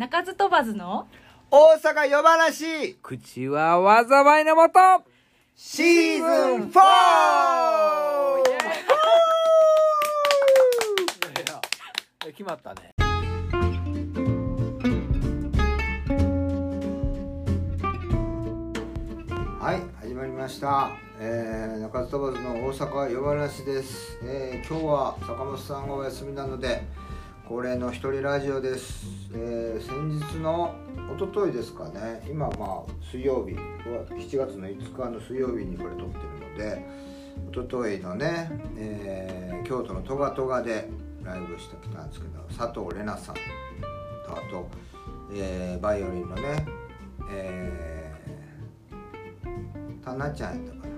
鳴かず飛ばずの？大阪夜話口は災いのもと。シーズン 4! 決まったね。はい始まりました、えー、中津飛ばずの大阪夜話です、えー、今日は坂本さんがお休みなので恒例の一人ラジオです、えー、先日の一昨日ですかね。今まあ水曜日。7月の5日の水曜日にこれ撮ってるので一昨日のね、えー、京都のトガトガでライブしてきたんですけど佐藤玲奈さんとあと、えー、バイオリンのね、えー、タナちゃんやったかな。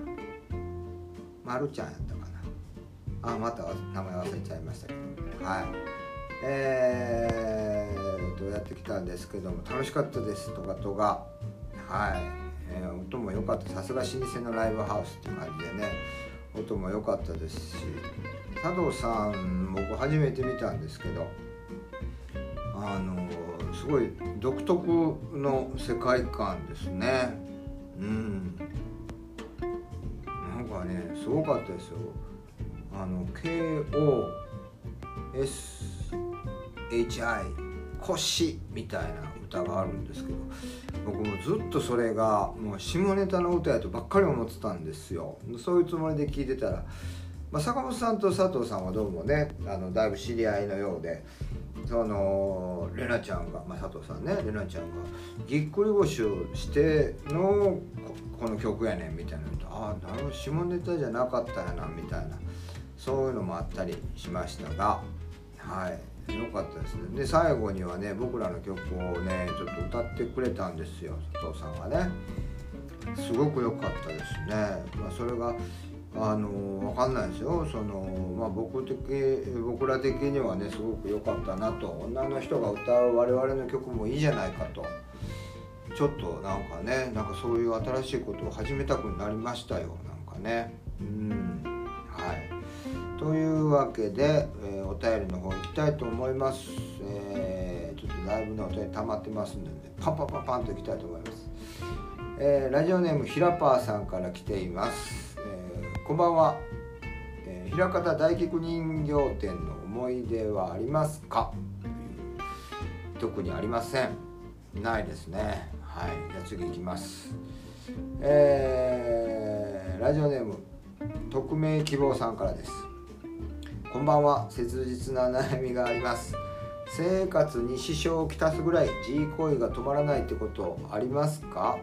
まるちゃんやったかな。あまた名前忘れちゃいましたけど。はい。えー、とやってきたんですけども楽しかったですトガトガはい、えー、音も良かった。さすが老舗のライブハウスって感じでね。音も良かったですし佐藤さん僕初めて見たんですけどあのすごい独特の世界観ですね。うん。なんかねすごかったですよ。あの KOS HI 腰みたいな歌があるんですけど僕もずっとそれがもう下ネタの歌やとばっかり思ってたんですよ。そういうつもりで聞いてたら、まあ、坂本さんと佐藤さんはどうもねあのだいぶ知り合いのようでそのレナちゃんが、まあ、佐藤さんねレナちゃんがぎっくり腰をしてのこの曲やねんみたいなのああなるほど下ネタじゃなかったやなみたいなそういうのもあったりしましたがはい。よかったですね。で最後にはね僕らの曲をねちょっと歌ってくれたんですよ。佐藤さんがね。すごく良かったですね、まあ、それがあの分かんないですよ。その、まあ、僕的僕ら的にはねすごく良かったなと。女の人が歌う我々の曲もいいじゃないかと。ちょっとなんかねなんかそういう新しいことを始めたくなりましたよ。なんかね。うん。というわけで、えー、お便りの方行きたいと思います、えー、ちょっとだいぶのお便り溜まってますんで、ね、パンパンパンパンと行きたいと思います、えー、ラジオネームひらぱーさんから来ています、えー、こんばんは、えー、平方大菊人形店の思い出はありますか？特にありません。ないですね。はい。じゃあ次行きます。えー、ラジオネーム匿名希望さんからです。こんばんは。切実な悩みがあります。生活に支障をきたすぐらい G 行為が止まらないってことありますか？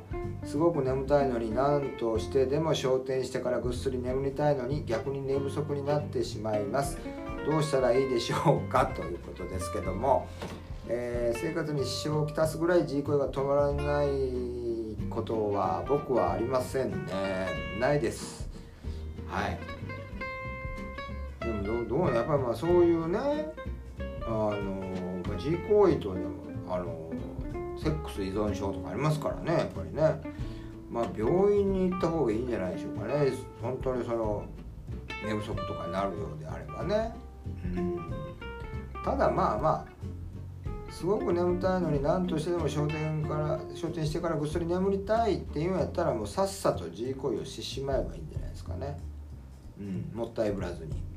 すごく眠たいのに何としてでも昇天してからぐっすり眠りたいのに逆に寝不足になってしまいます。どうしたらいいでしょうか？ということですけども、えー、生活に支障をきたすぐらい G 行為が止まらないことは僕はありませんね。ないです。はい。でもどどうやっぱりまあそういうねあの自行為とあのセックス依存症とかありますからねやっぱりね。まあ病院に行った方がいいんじゃないでしょうかね。本当にその寝不足とかになるようであればね。うん。ただまあまあすごく眠たいのに何としてでも昇天から昇天してからぐっすり眠りたいっていうんやったらもうさっさと自慰行為をしてしまえばいいんじゃないですかね、うん、もったいぶらずに。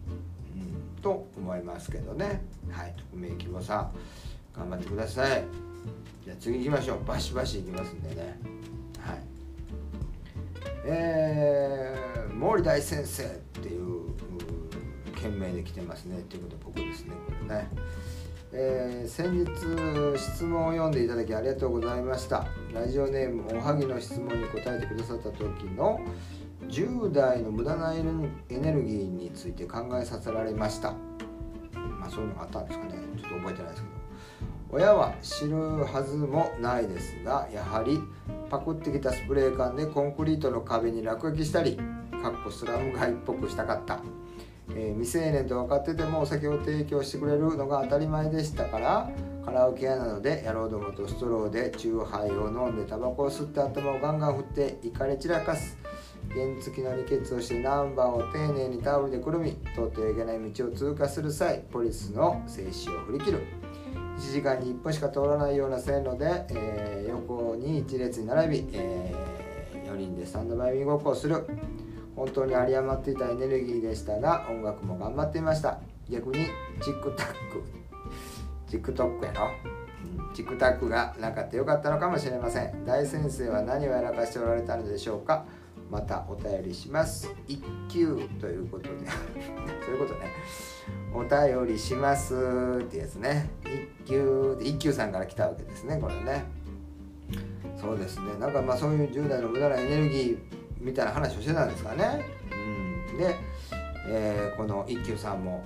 と思いますけどね。はい。匿名希望さん頑張ってください。じゃあ次行きましょう。バシバシ行きますんでね。はい。えー、毛利大先生っていう件名で来てますね。ということは僕ですね。これね。えー、先日質問を読んでいただきありがとうございました。ラジオネームおはぎの質問に答えてくださった時の10代の無駄なエネルギーについて考えさせられました。まあそういうのがあったんですかね。ちょっと覚えてないですけど。親は知るはずもないですがやはりパクってきたスプレー缶でコンクリートの壁に落書きしたりかっこスラム街っぽくしたかった、えー、未成年と分かっててもお酒を提供してくれるのが当たり前でしたからカラオケ屋などで野郎どもとストローでチューハイを飲んでタバコを吸って頭をガンガン振って怒り散らかす。原付の離血をしてナンバーを丁寧にタオルでくるみ通ってはいけない道を通過する際ポリスの静止を振り切る。1時間に1本しか通らないような線路で、えー、横に1列に並び、えー、4人でスタンドバイミーごっこをする。本当に有り余っていたエネルギーでしたが音楽も頑張っていました。逆にチックタックチックトックやろ？チックタックがなかったよかったのかもしれません。大先生は何をやらかしておられたのでしょうか？またお便りします。一級ということで。そういうことね。お便りしますってやつね。一級一級さんから来たわけですねこれね。そうですね。なんかまあそういう10代の無駄なエネルギーみたいな話をしてたんですかね、うん、で、えー、この一休さんも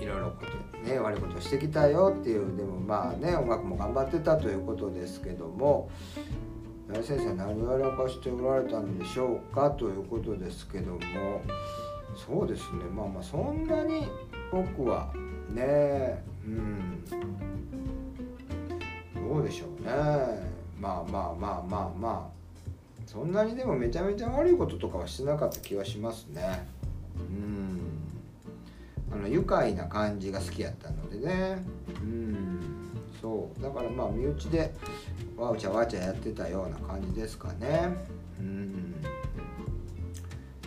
いろいろことね悪いことしてきたよっていうでもまあね音楽も頑張ってたということですけども。先生何をやらかしておられたんでしょうかということですけどもそうですね。まあまあそんなに僕はねうん。どうでしょうね。まあまあまあまあまあ。そんなにでもめちゃめちゃ悪いこととかはしてなかった気はしますね。うん。あの愉快な感じが好きやったのでね。うん。そう。だからまあ身内でわうちゃわちゃやってたような感じですかね。うん。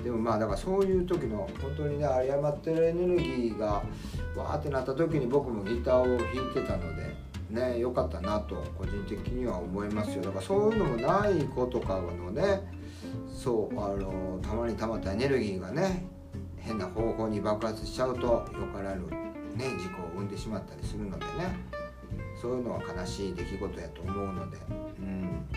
でもまあだからそういう時の本当にね有り余ってるエネルギーがわーってなった時に僕もギターを弾いてたのでね良かったなと個人的には思いますよ。だからそういうのもない子とかのねそうあのたまにたまったエネルギーがね変な方法に爆発しちゃうとよからぬ、ね、事故を生んでしまったりするのでね。そういうのは悲しい出来事やと思うので。うん。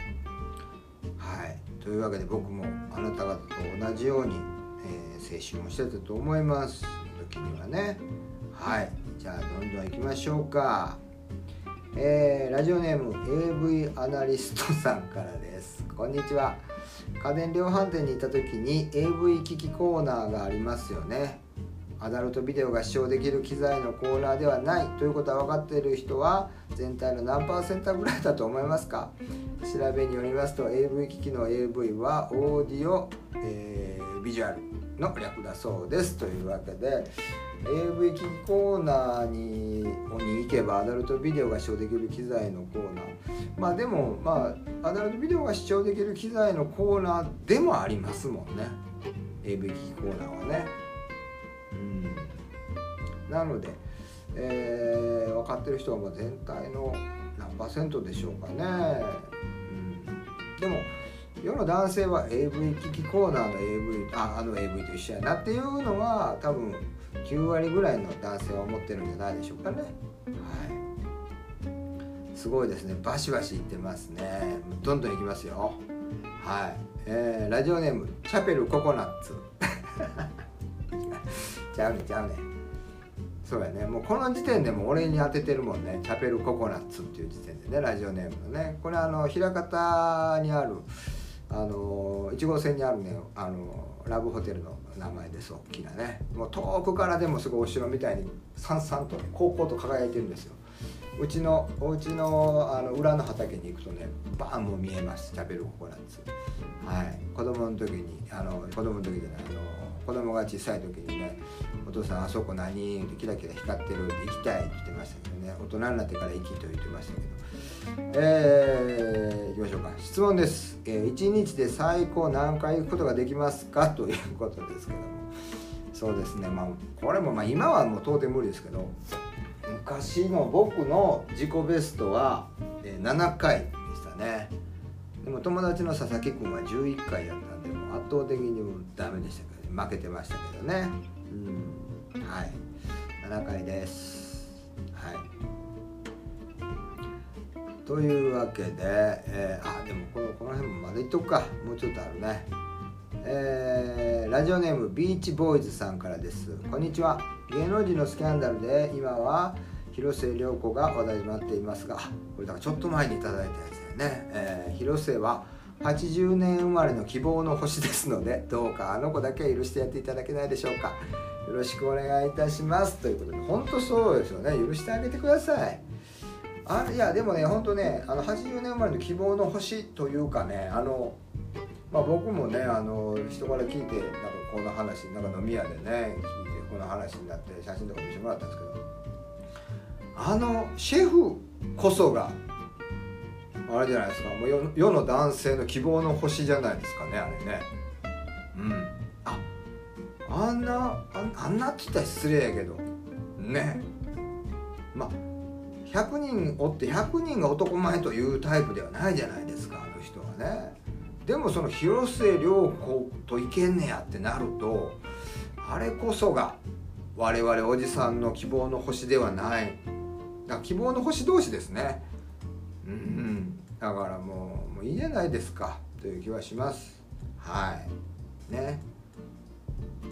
はい。というわけで僕もあなた方と同じように、えー、青春をしてたと思います時にはね。はい。じゃあどんどん行きましょうか。えー、ラジオネーム AV アナリストさんからです。こんにちは。家電量販店に行った時に AV 機器コーナーがありますよね。アダルトビデオが視聴できる機材のコーナーではないということは分かっている人は全体の何パーセントぐらいだと思いますか？調べによりますと AV 機器の AV はオーディオ、えー、ビジュアルの略だそうです。というわけで AV 機器コーナーにに行けばアダルトビデオが視聴できる機材のコーナー。まあでもまあアダルトビデオが視聴できる機材のコーナーでもありますもんね。AV 機器コーナーはね。なので、えー、分かってる人はまあ全体の何パーセントでしょうかね、うん、でも世の男性は AV 機器コーナーの AV ああの AV と一緒やなっていうのは多分9割ぐらいの男性は思ってるんじゃないでしょうかね。はい。すごいですね。バシバシいってますね。どんどんいきますよ。はい、えー、ラジオネームチャペルココナッツ。ちゃうねちゃうねそうやね。もうこの時点でも俺に当ててるもんね。チャペルココナッツっていう時点でね。ラジオネームのね。これあの枚方にあるあの1号線にあるね。あのラブホテルの名前です。大きなね。もう遠くからでもすごいお城みたいにさんさんとね高校と輝いてるんですよ。うちのお家のあの裏の畑に行くとねバーンも見えます。チャペルココナッツ。はい。子供の時にあの子供の時じゃないあの子供が小さい時にね「お父さんあそこ何?」ってキラキラ光ってる行きたいって言ってましたけどね。大人になってから行きと言ってましたけど。えー、いきましょうか。質問です、えー、1日で最高何回行くことができますか？ということですけども。そうですね。まあこれもまあ今はもう到底無理ですけど昔の僕の自己ベストは、え、7回でしたね。でも友達の佐々木君は11回やったんでもう圧倒的にもダメでした、負けてましたけどね。うん。はい。7回です。はい。というわけで、えー、あでもこのこの辺もまだいっとくか。もうちょっとあるね。えー、ラジオネームビーチボーイズさんからです。こんにちは。芸能人のスキャンダルで今は広末涼子が話題になっていますがこれだからちょっと前にいいたやつだよね、えー、広末は80年生まれの希望の星ですのでどうかあの子だけ許してやっていただけないでしょうか。よろしくお願いいたします。ということで本当そうですよね。許してあげてください。あいやでもね本当ねあの80年生まれの希望の星というかねあのまあ僕もねあの人から聞いてなんかこの話なんか飲み屋でね聞いてこの話になって写真とか見せてもらったんですけどあのシェフこそがあれじゃないですか。もう世の男性の希望の星じゃないですかねあれね。うん。ああんなあんなって言ったら失礼やけど。ね。まあ100人おって100人が男前というタイプではないじゃないですかあの人はね。でもその広末涼子といけんねやってなるとあれこそが我々おじさんの希望の星ではない。希望の星同士ですね。うん。だからもうもういいじゃないですかという気はします。はい。ね。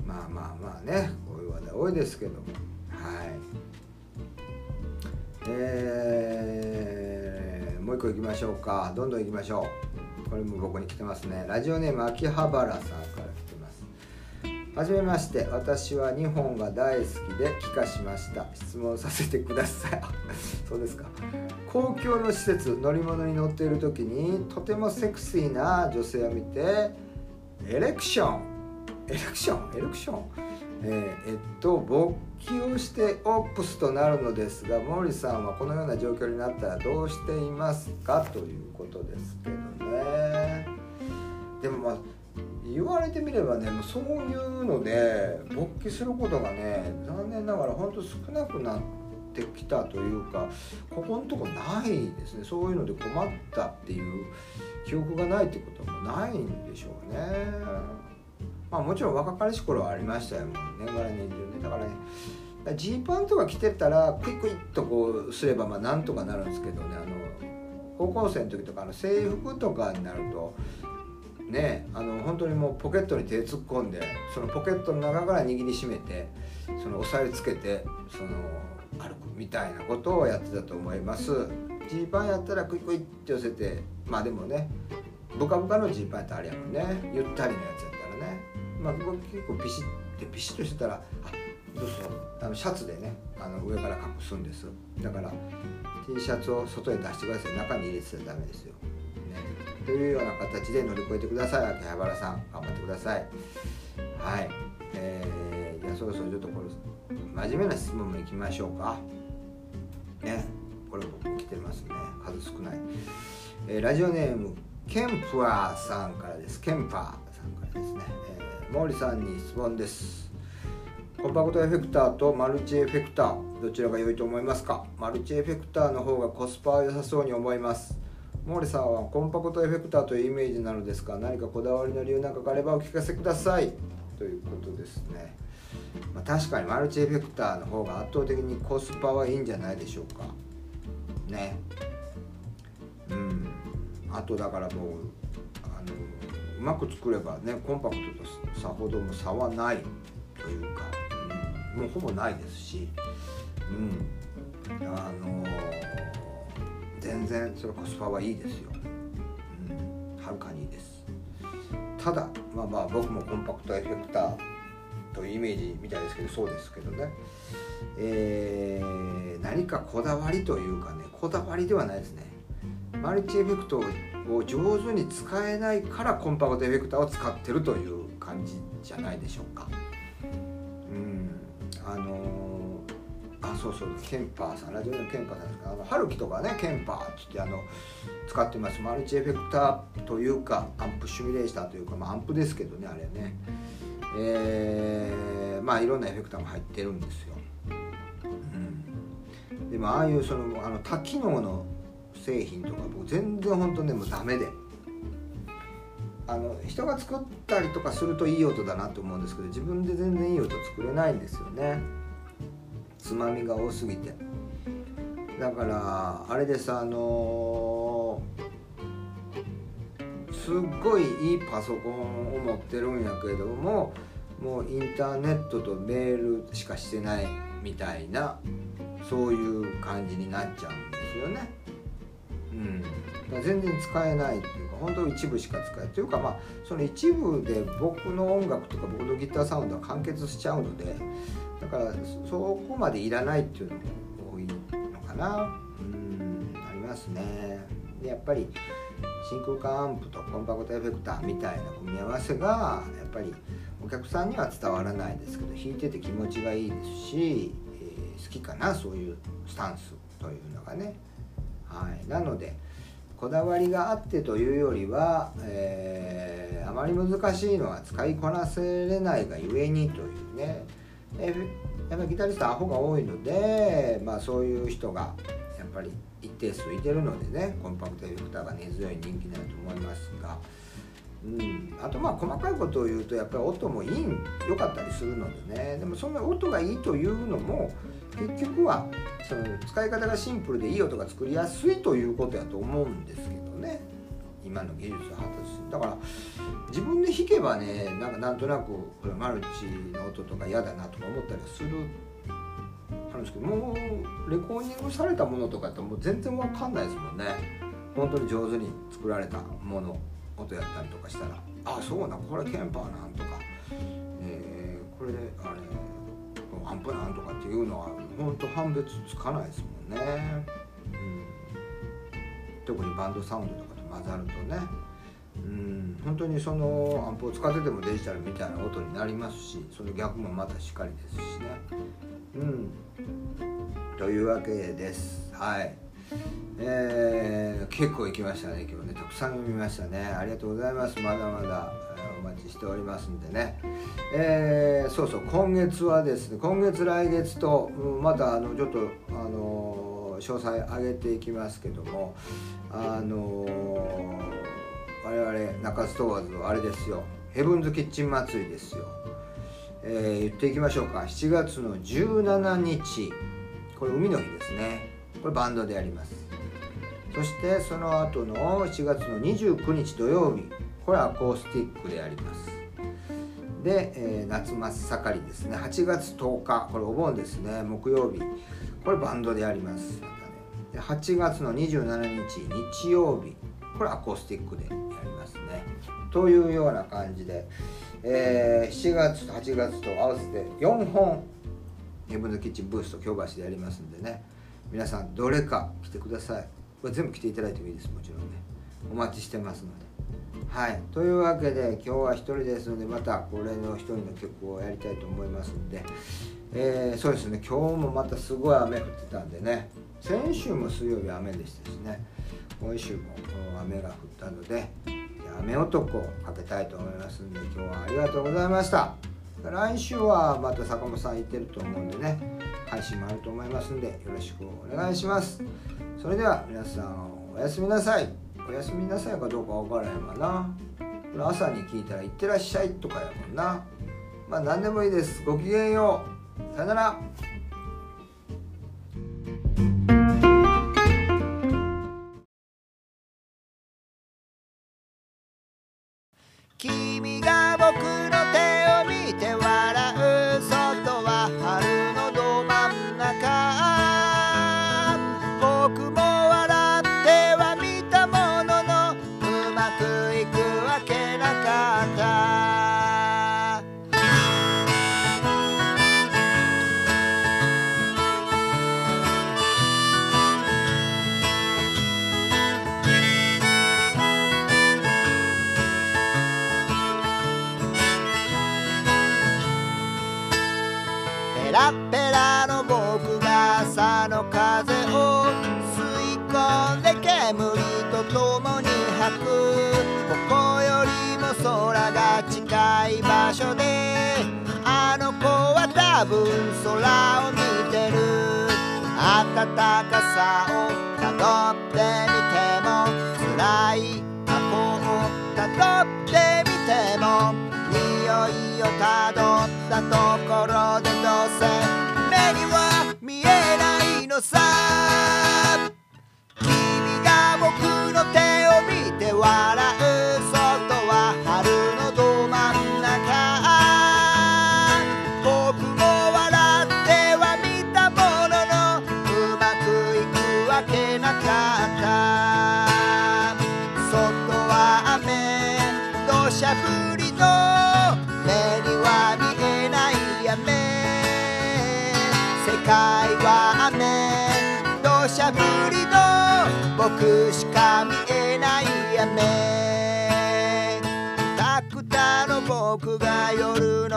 まあまあまあね。こういう話題多いですけども。はい。えー、もう一個いきましょうか。どんどんいきましょう。これも僕に来てますね。ラジオネーム秋葉原さんから来てます。はじめまして。私は日本が大好きで帰化しました。質問させてください。そうですか。公共の施設乗り物に乗っている時にとてもセクシーな女性を見てエレクション。エレクション？エレクション？えーえっと勃起をしてオープスとなるのですが毛利さんはこのような状況になったらどうしていますか？ということですけどね。でもまあ言われてみればねもうそういうので勃起することがね残念ながら本当少なくなってきたというかここのとこないですね。そういうので困ったっていう記憶がないってこともないんでしょうね。まあもちろん若かりし頃はありましたよもう年がら年中ね。だからねジーパンとか着てたらクイクイっとこうすればまあなんとかなるんですけどね。あの高校生の時とかの制服とかになるとねあの本当にもうポケットに手突っ込んでそのポケットの中から握りしめてその押さえつけてその歩くみたいなことをやってたと思います。ジーパンやったらクイクイって寄せてまあでもねブカブカのジーパンやったらあれやもんね。ゆったりのやつやったらね。まあ、僕結構ピシッてピシッとしてたらあどうぞ。あのシャツでねあの上から隠すんです。だから T シャツを外へ出してください。中に入れてたらダメですよ、ね、というような形で乗り越えてください。秋葉原さん頑張ってください。はい。えー、じゃあそろそろちょっとこれ真面目な質問もいきましょうか。ねこれ僕来てますね。数少ない、えー、ラジオネームケンプアーさんからです。ケンパーさんからですね、えー毛利さんに質問です。コンパクトエフェクターとマルチエフェクターどちらが良いと思いますか？マルチエフェクターの方がコスパは良さそうに思います。毛利さんはコンパクトエフェクターというイメージなのですが何かこだわりの理由なんかがあればお聞かせください。ということですね、まあ、確かにマルチエフェクターの方が圧倒的にコスパはいいんじゃないでしょうか。ね。うん。あとだからもうあのうまく作ればねコンパクトとさほども差はないというか、うん、もうほぼないですし、うん、あの、全然それコスパはいいですよ、うん、はるかにいいです。ただまあまあ僕もコンパクトエフェクターというイメージみたいですけどそうですけどね、えー、何かこだわりというかねこだわりではないですね。マルチエフェクトを上手に使えないからコンパクトエフェクターを使ってるという感じじゃないでしょうか。うん。あのー、あそうそうケンパーさんラジオのケンパーさんですか？あの春樹とかねケンパーってってあの使ってます。マルチエフェクターというかアンプシミュレーターというか、まあ、アンプですけどねあれね。えー、まあいろんなエフェクターも入ってるんですよ。うん、でもああいうそのあの多機能の製品とか僕全然本当ねもうダメで。あの人が作ったりとかするといい音だなと思うんですけど自分で全然いい音作れないんですよね。つまみが多すぎて。だからあれですあのー、すっごいいいパソコンを持ってるんやけどももうインターネットとメールしかしてないみたいなそういう感じになっちゃうんですよね。うん、だから全然使えないっていうか本当一部しか使えないというかまあその一部で僕の音楽とか僕のギターサウンドは完結しちゃうのでだからそこまでいらないっていうのも多いのかな。うんありますね。でやっぱり真空管アンプとコンパクトエフェクターみたいな組み合わせがやっぱりお客さんには伝わらないですけど弾いてて気持ちがいいですし、えー、好きかなそういうスタンスというのがね。はい、なのでこだわりがあってというよりは、えー、あまり難しいのは使いこなせれないがゆえにというね、えやっぱりギタリストアホが多いので、まあ、そういう人がやっぱり一定数いてるのでねコンパクトエフェクターが根強い人気になると思いますが。うん、あとまあ細かいことを言うとやっぱり音もいい良かったりするのでねでもそんな音がいいというのも結局はその使い方がシンプルでいい音が作りやすいということやと思うんですけどね今の技術発達しだから自分で弾けばねなんかなんとなくマルチの音とか嫌だなとか思ったりするるんですけどもうレコーディングされたものとかってもう全然わかんないですもんね。本当に上手に作られたもの音やったりとかしたら。あそうなこれケンパーなんとか、えー、これあれアンプなんとかっていうのは本当判別つかないですもんね、うん、特にバンドサウンドとかと混ざるとね。うん。本当にそのアンプを使っててもデジタルみたいな音になりますしその逆もまたしっかりですしね。うん。というわけです。はい。えー、結構行きましたね今日ね。たくさん読みましたね。ありがとうございます。まだまだお待ちしておりますんでね。えー、そうそう。今月はですね今月来月とまたあのちょっとあの詳細上げていきますけどもあの我々中津問わずあれですよ。ヘブンズキッチン祭りですよ、えー、言っていきましょうか。7月の17日。これ海の日ですね。これバンドでやります。そしてその後の7月の29日土曜日。これアコースティックでやります。で、えー、夏真っ盛りですね。8月10日。これお盆ですね。木曜日。これバンドでやります。またね。で8月の27日。日曜日。これアコースティックでやりますね。というような感じで、えー、7月と8月と合わせて4本ヘブンズキッチンブースト京橋でやりますんでね。皆さんどれか来てください。これ全部来ていただいてもいいですもちろんね。お待ちしてますので。はい。というわけで今日は1人ですのでまたこれの1人の曲をやりたいと思いますんで、えー、そうですね。今日もまたすごい雨降ってたんでね。先週も水曜日雨でしたしね。今週も雨が降ったので雨男をかけたいと思いますんで今日はありがとうございました。来週はまた坂本さん行ってると思うんでね配信もあると思いますんでよろしくお願いします。それでは皆さんおやすみなさい。おやすみなさいかどうかわからへんわな。これ朝に聞いたら「いってらっしゃい」とかやもんな。まあ何でもいいです。ごきげんよう。さよなら。ってみても匂いをたどったところでどうせ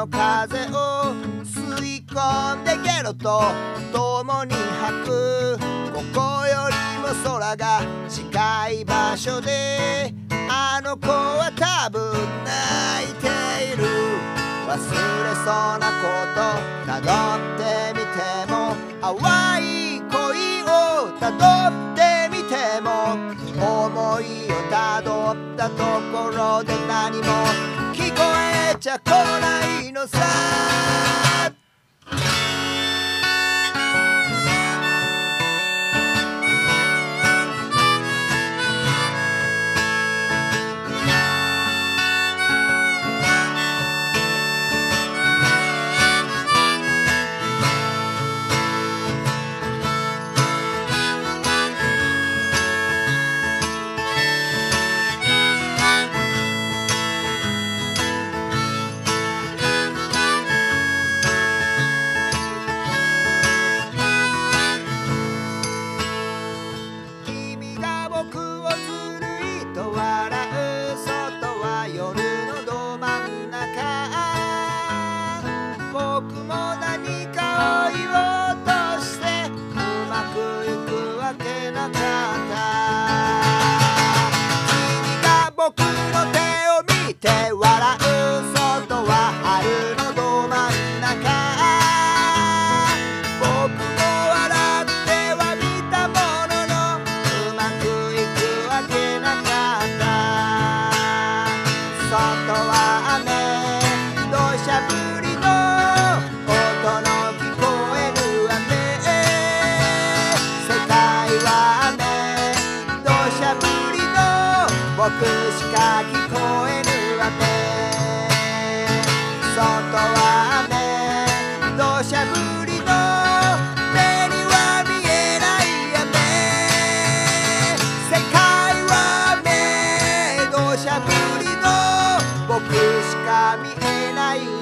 の風を吸い込んでゲロと共に吐く。ここよりも空が近い場所であの子は多分泣いている。忘れそうなことたどってみても淡い恋をたどってみても思いをたどったところで何も聞こえちゃ来ないのさ。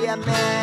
雨土